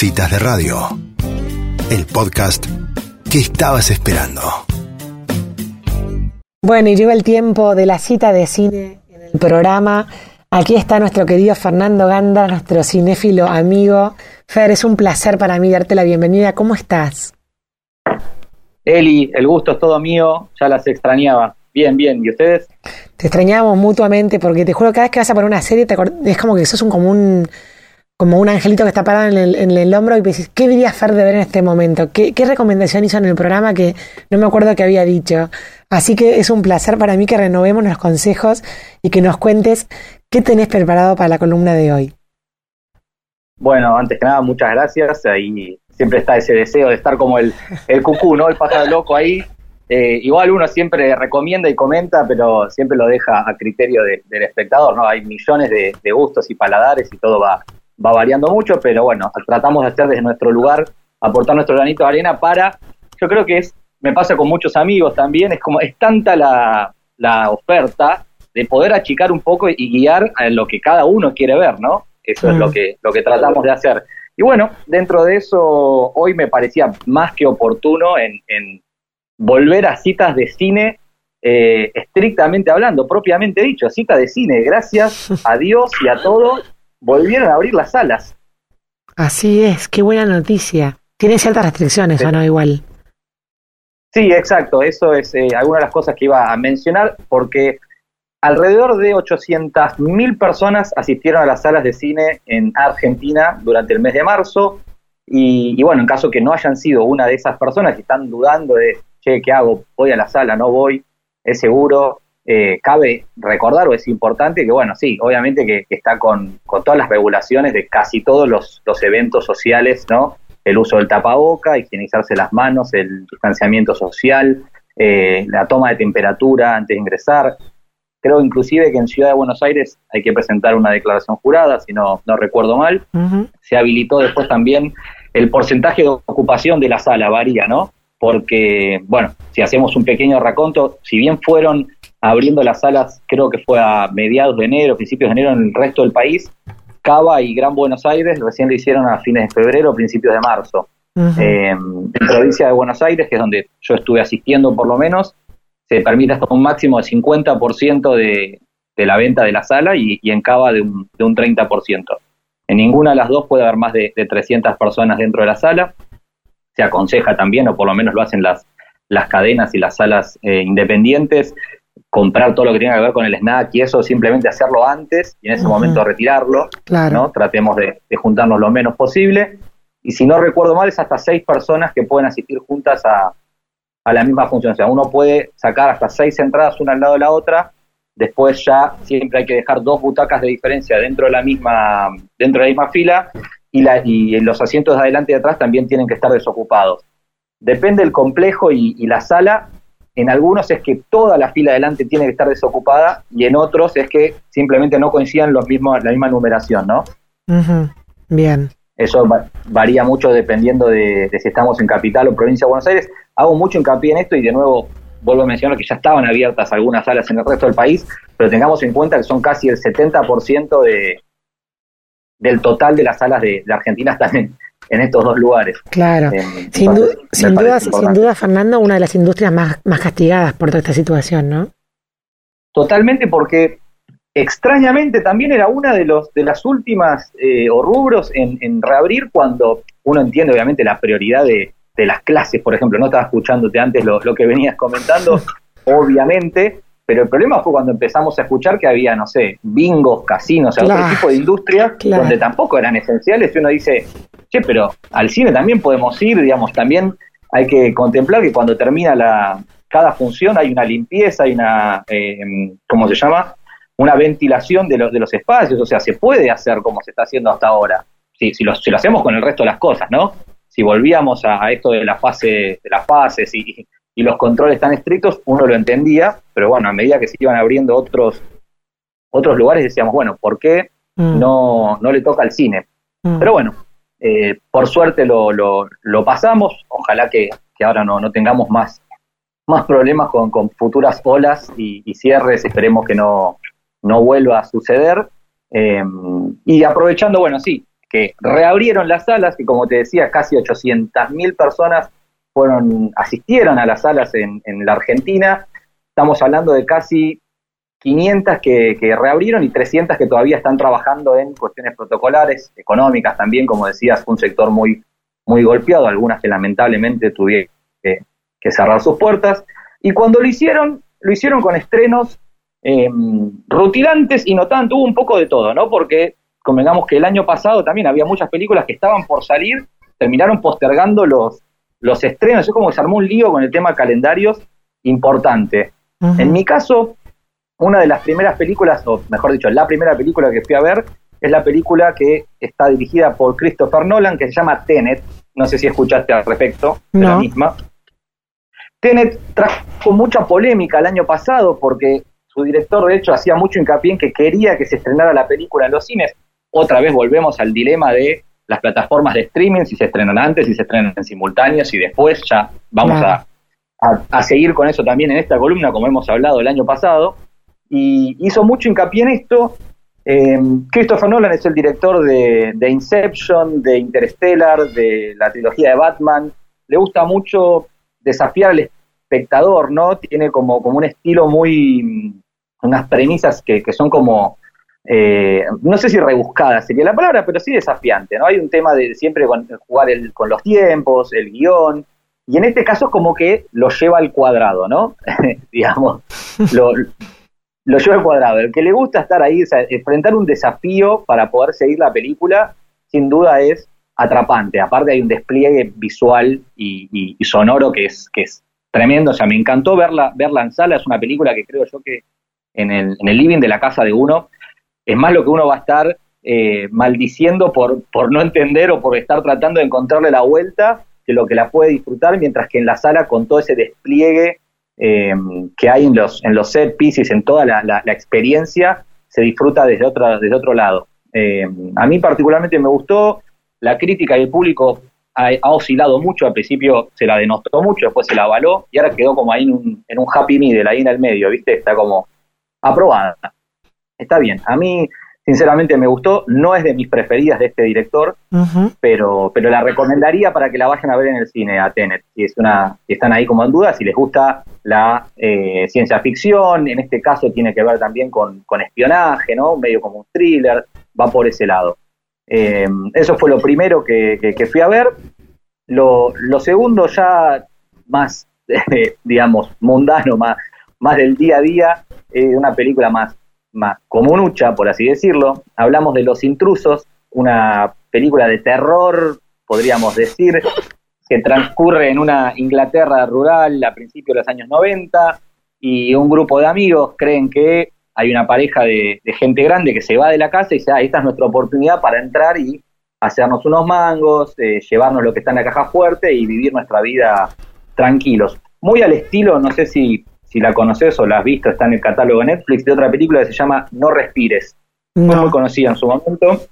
Citas de Radio, el podcast que estabas esperando. Bueno, y llegó el tiempo de la cita de cine en el programa. Aquí está nuestro querido Fernando Ganda, nuestro cinéfilo amigo. Fer, es un placer para mí darte la bienvenida. ¿Cómo estás? Eli, el gusto es todo mío, ya las extrañaba. Bien, bien, ¿y ustedes? Te extrañamos mutuamente porque te juro, cada vez que vas a poner una serie te es como que sos un, como un como un angelito que está parado en el, hombro y dices, ¿qué diría Fer de ver en este momento? ¿Qué, ¿Qué, recomendación hizo en el programa que no me acuerdo que había dicho? Así que es un placer para mí que renovemos los consejos y que nos cuentes qué tenés preparado para la columna de hoy. Bueno, antes que nada, muchas gracias. Ahí siempre está ese deseo de estar como el, el cucú, ¿no? El pájaro loco ahí. Eh, igual uno siempre recomienda y comenta, pero siempre lo deja a criterio del espectador, ¿no? Hay millones de gustos y paladares y todo va, va variando mucho, pero bueno, tratamos de hacer desde nuestro lugar, aportar nuestro granito de arena para, yo creo que es, me pasa con muchos amigos también, es como, es tanta la, la oferta de poder achicar un poco y guiar a lo que cada uno quiere ver, ¿no? Eso es lo mm. que, lo que tratamos de hacer. Y bueno, dentro de eso, hoy me parecía más que oportuno en, en volver a citas de cine eh, estrictamente hablando, propiamente dicho, cita de cine, gracias a Dios y a todo volvieron a abrir las salas. Así es, qué buena noticia. Tiene ciertas restricciones, ¿o no? Igual. Sí, exacto. Eso es eh, alguna de las cosas que iba a mencionar, porque alrededor de 800.000 personas asistieron a las salas de cine en Argentina durante el mes de marzo. Y, y, bueno, en caso que no hayan sido una de esas personas que están dudando de, che, ¿qué hago? ¿Voy a la sala? ¿No voy? Es seguro. Eh, cabe recordar o es importante que, bueno, sí, obviamente que, está con, todas las regulaciones de casi todos los, eventos sociales, ¿no? El uso del tapaboca, higienizarse las manos, el distanciamiento social, eh, la toma de temperatura antes de ingresar. Creo inclusive que en Ciudad de Buenos Aires hay que presentar una declaración jurada, si no, no recuerdo mal. Se habilitó después también el porcentaje de ocupación de la sala, varía, ¿no? Porque, bueno, si hacemos un pequeño raconto, si bien fueron abriendo las salas, creo que fue a mediados de enero, principios de enero en el resto del país. Cava y Gran Buenos Aires recién lo hicieron a fines de febrero, principios de marzo. Eh, en provincia de Buenos Aires, que es donde yo estuve asistiendo por lo menos, se permite hasta un máximo de 50% de, de la venta de la sala y, en Cava de un, de un 30%. En ninguna de las dos puede haber más de, 300 personas dentro de la sala. Se aconseja también, o por lo menos lo hacen las, las cadenas y las salas eh, independientes, comprar todo lo que tenga que ver con el snack y eso, simplemente hacerlo antes y en ese momento retirarlo. ¿no? Tratemos de, juntarnos lo menos posible. Y si no recuerdo mal, es hasta seis personas que pueden asistir juntas a, a la misma función. O sea, uno puede sacar hasta seis entradas una al lado de la otra. Después ya siempre hay que dejar dos butacas de diferencia dentro de la misma, dentro de la misma fila y, la, y los asientos de adelante y de atrás también tienen que estar desocupados. Depende del complejo y, y la sala, en algunos es que toda la fila adelante tiene que estar desocupada y en otros es que simplemente no coincidan los mismos, la misma numeración, ¿no? Bien. Eso varía mucho dependiendo de, si estamos en capital o provincia de Buenos Aires. Hago mucho hincapié en esto y de nuevo vuelvo a mencionar que ya estaban abiertas algunas salas en el resto del país, pero tengamos en cuenta que son casi el 70% de, del total de las salas de, de Argentina están en, en estos dos lugares. Claro, eh, sin, sin, duda, sin duda, Fernando, una de las industrias más, más castigadas por toda esta situación, ¿no? Totalmente, porque extrañamente también era una de los de las últimas eh, o rubros en, reabrir cuando uno entiende obviamente la prioridad de, de, las clases, por ejemplo, no estaba escuchándote antes lo, lo que venías comentando, obviamente, pero el problema fue cuando empezamos a escuchar que había, no sé, bingos, casinos, o otro tipo de industrias donde tampoco eran esenciales y uno dice, che, pero al cine también podemos ir, digamos, también hay que contemplar que cuando termina la cada función hay una limpieza, hay una, eh, ¿cómo se llama? Una ventilación de los, de los espacios, o sea, se puede hacer como se está haciendo hasta ahora, si, si, lo, si lo hacemos con el resto de las cosas, ¿no? Si volvíamos a, esto de la fase, de las fases y, y los controles tan estrictos, uno lo entendía, pero bueno, a medida que se iban abriendo otros, otros lugares, decíamos, bueno, ¿por qué mm. no, no le toca al cine? Mm. Pero bueno, eh, por suerte lo, lo, lo, pasamos, ojalá que, ahora no, no tengamos más, más problemas con, con futuras olas y, cierres, esperemos que no, no vuelva a suceder. Eh, y aprovechando, bueno, sí, que reabrieron las salas, que como te decía, casi 800.000 personas fueron, asistieron a las salas en, en, la Argentina. Estamos hablando de casi 500 que, reabrieron y 300 que todavía están trabajando en cuestiones protocolares, económicas también, como decías, un sector muy, muy golpeado, algunas que lamentablemente tuvieron que, que cerrar sus puertas. Y cuando lo hicieron, lo hicieron con estrenos eh, rutilantes y no tanto, hubo un poco de todo, ¿no? Porque convengamos que el año pasado también había muchas películas que estaban por salir, terminaron postergando los, los estrenos, es como que se armó un lío con el tema calendarios importante. Uh -huh. En mi caso, una de las primeras películas, o mejor dicho, la primera película que fui a ver es la película que está dirigida por Christopher Nolan, que se llama Tenet. No sé si escuchaste al respecto de no. la misma. Tenet trajo mucha polémica el año pasado porque su director, de hecho, hacía mucho hincapié en que quería que se estrenara la película en los cines. Otra vez volvemos al dilema de las plataformas de streaming, si se estrenan antes, si se estrenan en simultáneos y después ya vamos Claro. a, a- a seguir con eso también en esta columna, como hemos hablado el año pasado. Y hizo mucho hincapié en esto. Eh, Christopher Nolan es el director de, de Inception, de Interstellar, de la trilogía de Batman. Le gusta mucho desafiar al espectador, ¿no? Tiene como, como un estilo muy. mm, unas premisas que, que son como. Eh, no sé si rebuscadas sería la palabra, pero sí desafiante, ¿no? Hay un tema de siempre con, jugar el- con los tiempos, el guion, y en este caso es como que lo lleva al cuadrado, ¿no? Digamos, lo, lleva al cuadrado. El que le gusta estar ahí, enfrentar un desafío para poder seguir la película, sin duda es atrapante. Aparte hay un despliegue visual y, sonoro que es, tremendo. O sea, me encantó verla, verla en sala. Es una película que creo yo que en el living de la casa de uno es más lo que uno va a estar eh, maldiciendo por, por no entender o por estar tratando de encontrarle la vuelta que lo que la puede disfrutar, mientras que en la sala con todo ese despliegue eh, que hay en los, en los set pieces, en toda la, experiencia, se disfruta desde, otra, desde otro lado. Eh, a mí particularmente me gustó, la crítica y el público ha, ha oscilado mucho, al principio se la denostó mucho, después se la avaló y ahora quedó como ahí en un, en un happy middle, ahí en el medio, ¿viste? Está como aprobada. Está bien, a mí sinceramente me gustó, no es de mis preferidas de este director, pero, pero la recomendaría para que la vayan a ver en el cine a Tenet. Si, es una, si están ahí como en duda, si les gusta la eh, ciencia ficción, en este caso tiene que ver también con, con espionaje, ¿no? Medio como un thriller, va por ese lado. Eh, eso fue lo primero que, que- que fui a ver. Lo, lo segundo ya más, eh, digamos, mundano, más, más del día a día, eh, una película más, más comunucha, por así decirlo. Hablamos de Los Intrusos, una película de terror, podríamos decir, que transcurre en una Inglaterra rural a principios de los años 90 y un grupo de amigos creen que hay una pareja de, gente grande que se va de la casa y dice, ah, esta es nuestra oportunidad para entrar y hacernos unos mangos, eh, llevarnos lo que está en la caja fuerte y vivir nuestra vida tranquilos. Muy al estilo, no sé si, si la conoces o la has visto, está en el catálogo de Netflix, de otra película que se llama No Respires. Fue muy No. conocida en su momento,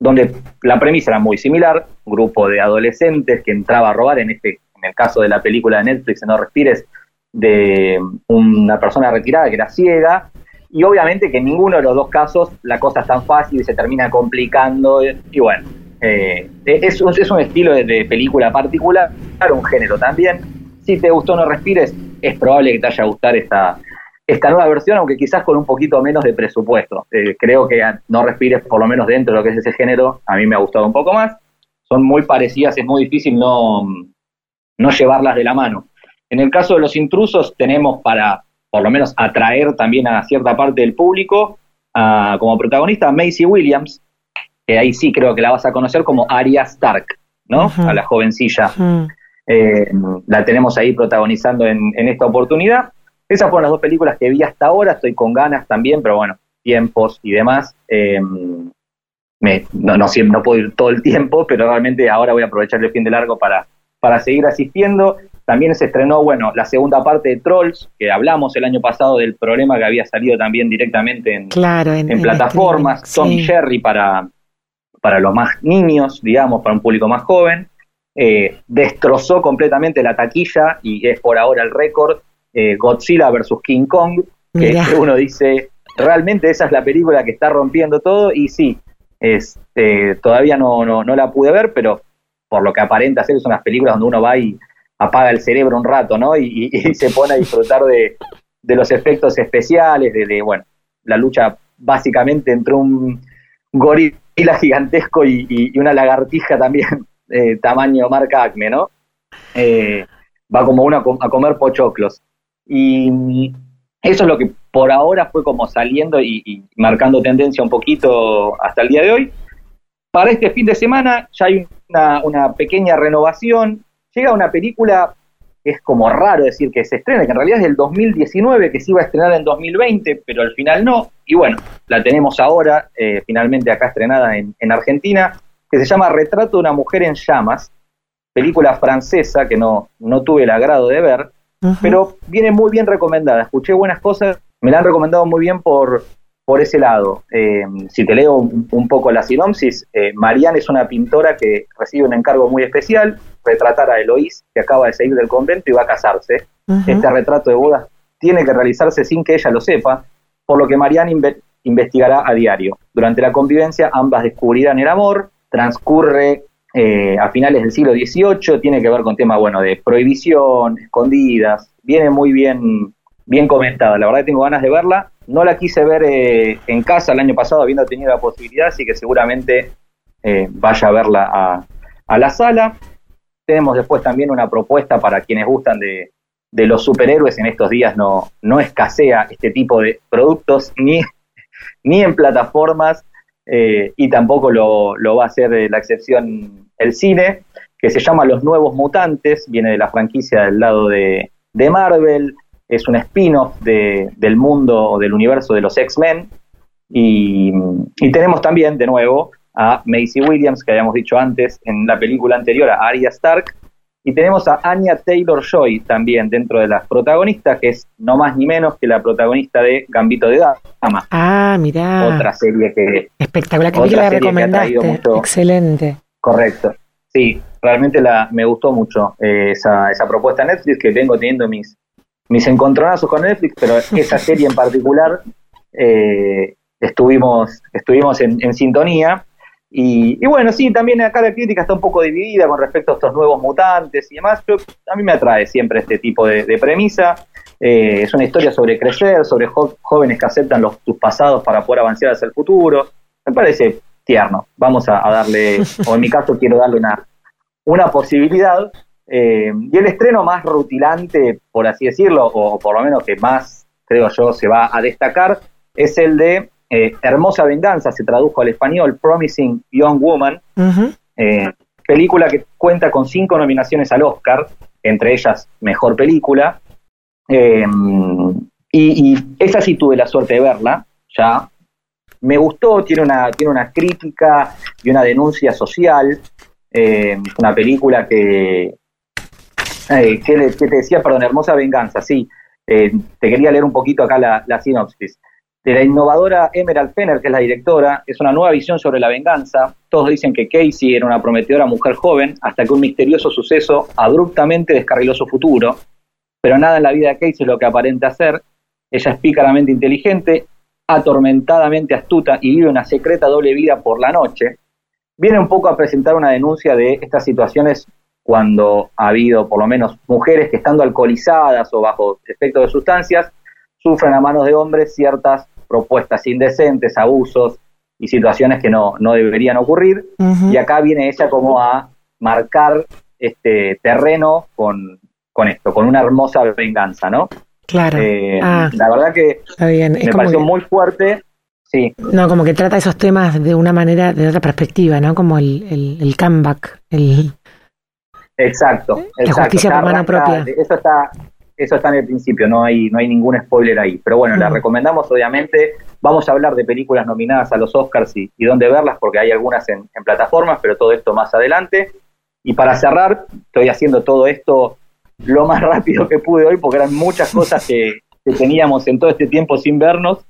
donde la premisa era muy similar, un grupo de adolescentes que entraba a robar, en este, en el caso de la película de Netflix, No Respires, de una persona retirada que era ciega, y obviamente que en ninguno de los dos casos la cosa es tan fácil y se termina complicando, y bueno, eh, es, un- es un estilo de, de película particular, un género también. Si te gustó No Respires, es probable que te haya gustado esta, esta nueva versión, aunque quizás con un poquito menos de presupuesto. Eh, creo que No Respires, por lo menos dentro de lo que es ese género, a mí me ha gustado un poco más. Son muy parecidas, es muy difícil no, no llevarlas de la mano. En el caso de los intrusos, tenemos para, por lo menos, atraer también a cierta parte del público, a- como protagonista a Macy Williams, que ahí sí creo que la vas a conocer como Arya Stark, ¿no? A la jovencilla. Eh, la tenemos ahí protagonizando en, en esta oportunidad. Esas fueron las dos películas que vi hasta ahora, estoy con ganas también, pero bueno, tiempos y demás. eh, me- no, no, no puedo ir todo el tiempo, pero realmente ahora voy a aprovechar el fin de largo para, para seguir asistiendo. También se estrenó, bueno, la segunda parte de Trolls, que hablamos el año pasado del problema que había salido también directamente en, Claro, en, en en plataformas, Tom sí. Jerry para, para los más niños, digamos, para un público más joven. Eh, destrozó completamente la taquilla y es por ahora el récord. eh, Godzilla versus King Kong, que Mirá. uno dice, realmente esa es la película que está rompiendo todo y sí, Este, todavía no, no, no la pude ver, pero por lo que aparenta ser, son unas películas donde uno va y apaga el cerebro un rato, ¿no? Y, se pone a disfrutar de, los efectos especiales, de, bueno, la lucha básicamente entre un gorila gigantesco y, una lagartija también, eh, tamaño marca Acme, ¿no? Eh, va como uno a, comer pochoclos. Y eso es lo que por ahora fue como saliendo y, marcando tendencia un poquito hasta el día de hoy. Para este fin de semana ya hay una, pequeña renovación. Llega una película es como raro decir que se estrena, que en realidad es del 2019, que se iba a estrenar en 2020, pero al final no. Y bueno, la tenemos ahora, eh, finalmente acá estrenada en, en Argentina, que se llama Retrato de una mujer en llamas, película francesa que no, no tuve el agrado de ver, pero viene muy bien recomendada. Escuché buenas cosas, me la han recomendado muy bien por, por ese lado. Eh, si te leo un, poco la sinopsis, eh, Marianne es una pintora que recibe un encargo muy especial, retratar a Eloís, que acaba de salir del convento y va a casarse. Este retrato de bodas tiene que realizarse sin que ella lo sepa, por lo que Marianne investigará a diario. Durante la convivencia ambas descubrirán el amor, transcurre eh, a finales del siglo XVIII, tiene que ver con temas, bueno, de prohibición, escondidas, viene muy bien, bien comentada, la verdad que tengo ganas de verla, no la quise ver eh, en casa el año pasado habiendo tenido la posibilidad, así que seguramente eh, vaya a verla a, a, la sala. Tenemos después también una propuesta para quienes gustan de, de los superhéroes, en estos días no, no escasea este tipo de productos ni, ni en plataformas eh, y tampoco lo, va a hacer la excepción el cine, que se llama Los Nuevos Mutantes, viene de la franquicia del lado de, Marvel, es un spin-off de, del mundo o del universo de los X-Men, y, tenemos también, de nuevo, a Macy Williams, que habíamos dicho antes en la película anterior, a Arya Stark, y tenemos a Anya Taylor Joy también dentro de las protagonistas, que es no más ni menos que la protagonista de Gambito de Dama. Ah, mirá. Otra serie que. Espectacular, que la recomendaste. Excelente. Correcto. Sí, realmente la, me gustó mucho eh, esa, esa propuesta Netflix, que vengo teniendo mis, mis encontronazos con Netflix, pero esa serie en particular eh, estuvimos, estuvimos en, en sintonía. Y, bueno, sí, también acá la crítica está un poco dividida con respecto a estos nuevos mutantes y demás. A mí me atrae siempre este tipo de, premisa. Eh, es una historia sobre crecer, sobre jóvenes que aceptan los, sus pasados para poder avanzar hacia el futuro. Me parece tierno. Vamos a, darle, o en mi caso quiero darle una, una posibilidad. Eh, y el estreno más rutilante, por así decirlo, o por lo menos que más, creo yo, se va a destacar, es el de eh, Hermosa Venganza se tradujo al español, Promising Young Woman, eh, película que cuenta con cinco nominaciones al Oscar, entre ellas Mejor Película, eh, y, esa sí tuve la suerte de verla, ya. Me gustó, tiene una, tiene una crítica y una denuncia social, una película que, que, te decía, perdón, Hermosa Venganza, sí, te quería leer un poquito acá la, la sinopsis de la innovadora Emerald Fenner, que es la directora, es una nueva visión sobre la venganza. Todos dicen que Casey era una prometedora mujer joven hasta que un misterioso suceso abruptamente descarriló su futuro. Pero nada en la vida de Casey es lo que aparenta ser. Ella es pícaramente inteligente, atormentadamente astuta y vive una secreta doble vida por la noche. Viene un poco a presentar una denuncia de estas situaciones cuando ha habido por lo menos mujeres que estando alcoholizadas o bajo efecto de sustancias sufren a manos de hombres ciertas propuestas indecentes, abusos y situaciones que no, no deberían ocurrir. Y acá viene ella como a marcar este terreno con, con esto, con una hermosa venganza, ¿no? Claro. Eh, ah. la verdad que me pareció muy fuerte. Sí. No, como que trata esos temas de una manera, de otra perspectiva, ¿no? Como el, el, el comeback, el... Exacto, La justicia por mano propia. Eso está, eso está en el principio, no hay, no hay ningún spoiler ahí. Pero bueno, la recomendamos obviamente. Vamos a hablar de películas nominadas a los Oscars y, dónde verlas, porque hay algunas en, plataformas, pero todo esto más adelante. Y para cerrar, estoy haciendo todo esto lo más rápido que pude hoy, porque eran muchas cosas que, teníamos en todo este tiempo sin vernos.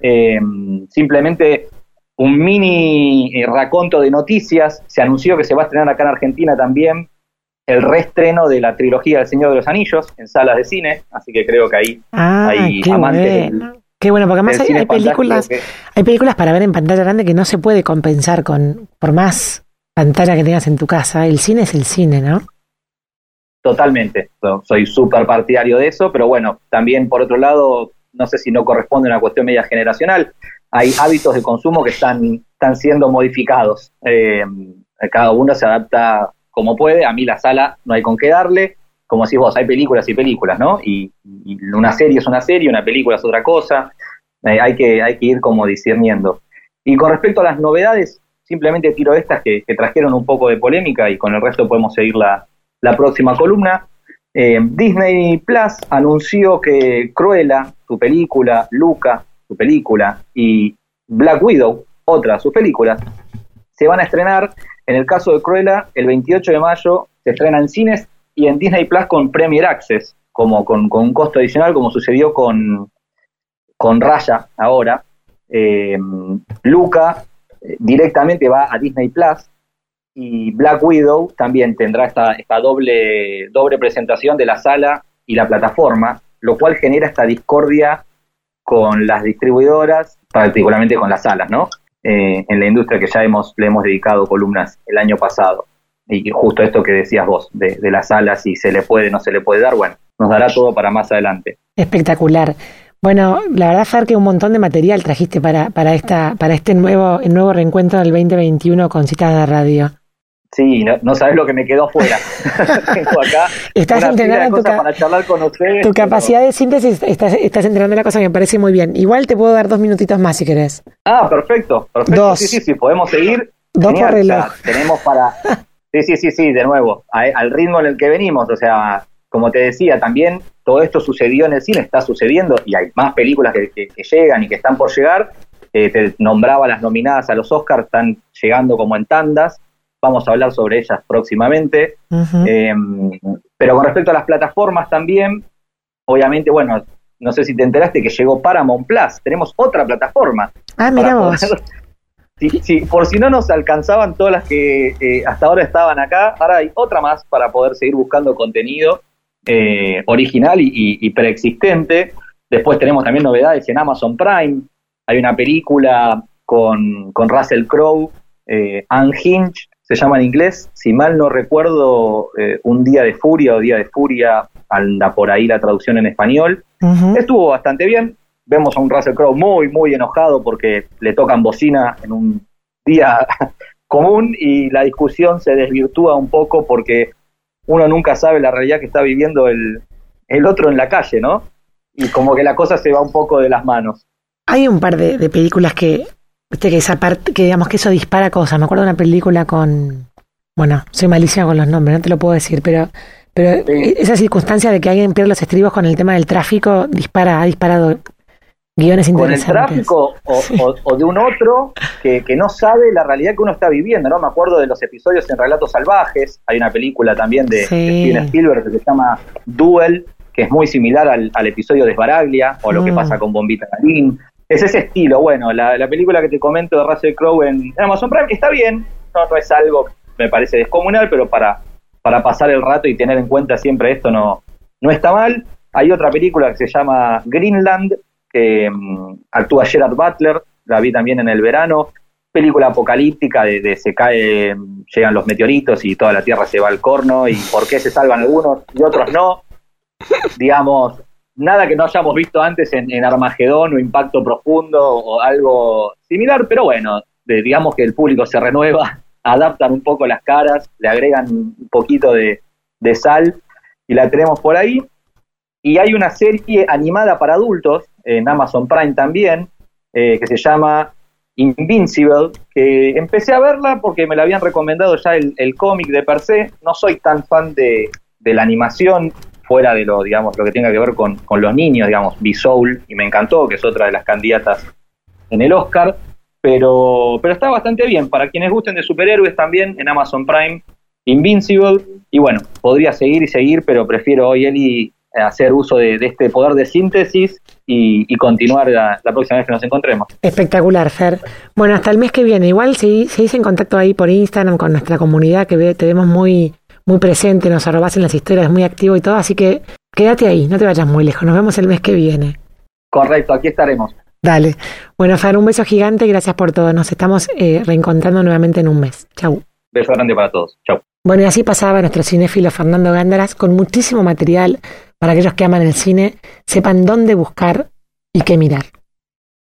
Eh, simplemente un mini eh, raconto de noticias. Se anunció que se va a estrenar acá en Argentina también el reestreno de la trilogía del Señor de los Anillos en salas de cine, así que creo que ahí ah, hay amantes Qué bueno, porque además hay, películas, hay películas para ver en pantalla grande que no se puede compensar con, por más pantalla que tengas en tu casa. El cine es el cine, ¿no? Totalmente. Soy súper partidario de eso, pero bueno, también por otro lado, no sé si no corresponde a una cuestión media generacional. Hay hábitos de consumo que están, están siendo modificados. Eh, cada uno se adapta como puede. A mí la sala no hay con qué darle como decís vos, hay películas y películas, ¿no? Y, una serie es una serie, una película es otra cosa, eh, hay, que, hay que ir como discerniendo. Y con respecto a las novedades, simplemente tiro estas que, trajeron un poco de polémica y con el resto podemos seguir la, próxima columna. Eh, Disney Plus anunció que Cruella, su película, Luca, su película, y Black Widow, otra de sus películas, se van a estrenar, en el caso de Cruella, el 28 de mayo, se estrena en cines y en Disney Plus con Premier Access, como con, un costo adicional, como sucedió con, con Raya ahora. Eh, Luca eh, directamente va a Disney Plus y Black Widow también tendrá esta, esta doble, doble presentación de la sala y la plataforma, lo cual genera esta discordia con las distribuidoras, particularmente con las salas, ¿no? Eh, en la industria que ya hemos, le hemos dedicado columnas el año pasado y justo esto que decías vos, de, las alas, si se le puede, no se le puede dar, bueno, nos dará todo para más adelante. Espectacular. Bueno, la verdad, Fer, que un montón de material trajiste para, para, esta, para este nuevo, nuevo reencuentro del 2021 con Citas de Radio. Sí, no, sabes lo que me quedó afuera. Tengo acá estás entrenando tu, para charlar con ustedes, tu capacidad de síntesis, estás, estás entrenando la cosa que me parece muy bien. Igual te puedo dar dos minutitos más si querés. Ah, perfecto, perfecto. Dos. Sí, sí, sí, podemos seguir. Dos por reloj. tenemos para, Sí, sí, sí, sí, de nuevo, al ritmo en el que venimos, o sea, como te decía, también todo esto sucedió en el cine, está sucediendo y hay más películas que, llegan y que están por llegar. Eh, te nombraba las nominadas a los Oscars, están llegando como en tandas. Vamos a hablar sobre ellas próximamente. Em, pero con respecto a las plataformas también, obviamente, bueno, no sé si te enteraste que llegó Paramount Plus. Tenemos otra plataforma. Ah, miramos. Sí, por si no nos alcanzaban todas las que eh, hasta ahora estaban acá, ahora hay otra más para poder seguir buscando contenido eh, original y, preexistente. Después tenemos también novedades en Amazon Prime. Hay una película con, Russell Crowe, eh, Unhinged, se llama en inglés. Si mal no recuerdo, eh, Un Día de Furia o Día de Furia, anda por ahí la traducción en español. Estuvo bastante bien vemos a un Russell Crowe muy, muy enojado porque le tocan bocina en un día común y la discusión se desvirtúa un poco porque uno nunca sabe la realidad que está viviendo el, el otro en la calle, ¿no? Y como que la cosa se va un poco de las manos. Hay un par de, películas que, viste, que esa parte, que digamos que eso dispara cosas. Me acuerdo de una película con, bueno, soy malísima con los nombres, no te lo puedo decir, pero pero esa circunstancia de que alguien pierde los estribos con el tema del tráfico dispara, ha disparado con el tráfico o, de un otro que, no sabe la realidad que uno está viviendo, ¿no? Me acuerdo de los episodios en Relatos Salvajes, hay una película también de, Steven Spielberg que se llama Duel, que es muy similar al, episodio de Sbaraglia, o lo que mm. pasa con Bombita Galín. Es ese estilo, bueno, la, película que te comento de Russell Crowe en, Amazon Prime está bien, no, es algo, me parece descomunal, pero para, para pasar el rato y tener en cuenta siempre esto no, no está mal. Hay otra película que se llama Greenland, que mm, actúa Gerard Butler, la vi también en el verano, película apocalíptica de, se cae, llegan los meteoritos y toda la Tierra se va al corno y por qué se salvan algunos y otros no. Digamos, nada que no hayamos visto antes en, Armagedón o Impacto Profundo o algo similar, pero bueno, digamos que el público se renueva, adaptan un poco las caras, le agregan un poquito de sal y la tenemos por ahí. Y hay una serie animada para adultos en Amazon Prime también, eh, que se llama Invincible, que empecé a verla porque me la habían recomendado ya el, cómic de per se. No soy tan fan de, la animación, fuera de lo, digamos, lo que tenga que ver con, los niños, digamos, B-Soul, y me encantó, que es otra de las candidatas en el Oscar. Pero, pero está bastante bien. Para quienes gusten de superhéroes también, en Amazon Prime, Invincible. Y bueno, podría seguir y seguir, pero prefiero hoy Eli hacer uso de, este poder de síntesis y, continuar la, próxima vez que nos encontremos. Espectacular, Fer. Bueno, hasta el mes que viene. Igual se seguís en contacto ahí por Instagram con nuestra comunidad que te vemos muy, muy presente, nos arrobas en las historias, muy activo y todo, así que quédate ahí, no te vayas muy lejos. Nos vemos el mes que viene. Correcto, aquí estaremos. Dale. Bueno, Fer, un beso gigante, gracias por todo. Nos estamos eh, reencontrando nuevamente en un mes. Chau. Beso grande para todos. Chau. Bueno, y así pasaba nuestro cinéfilo Fernando Gándaras con muchísimo material para aquellos que aman el cine, sepan dónde buscar y qué mirar.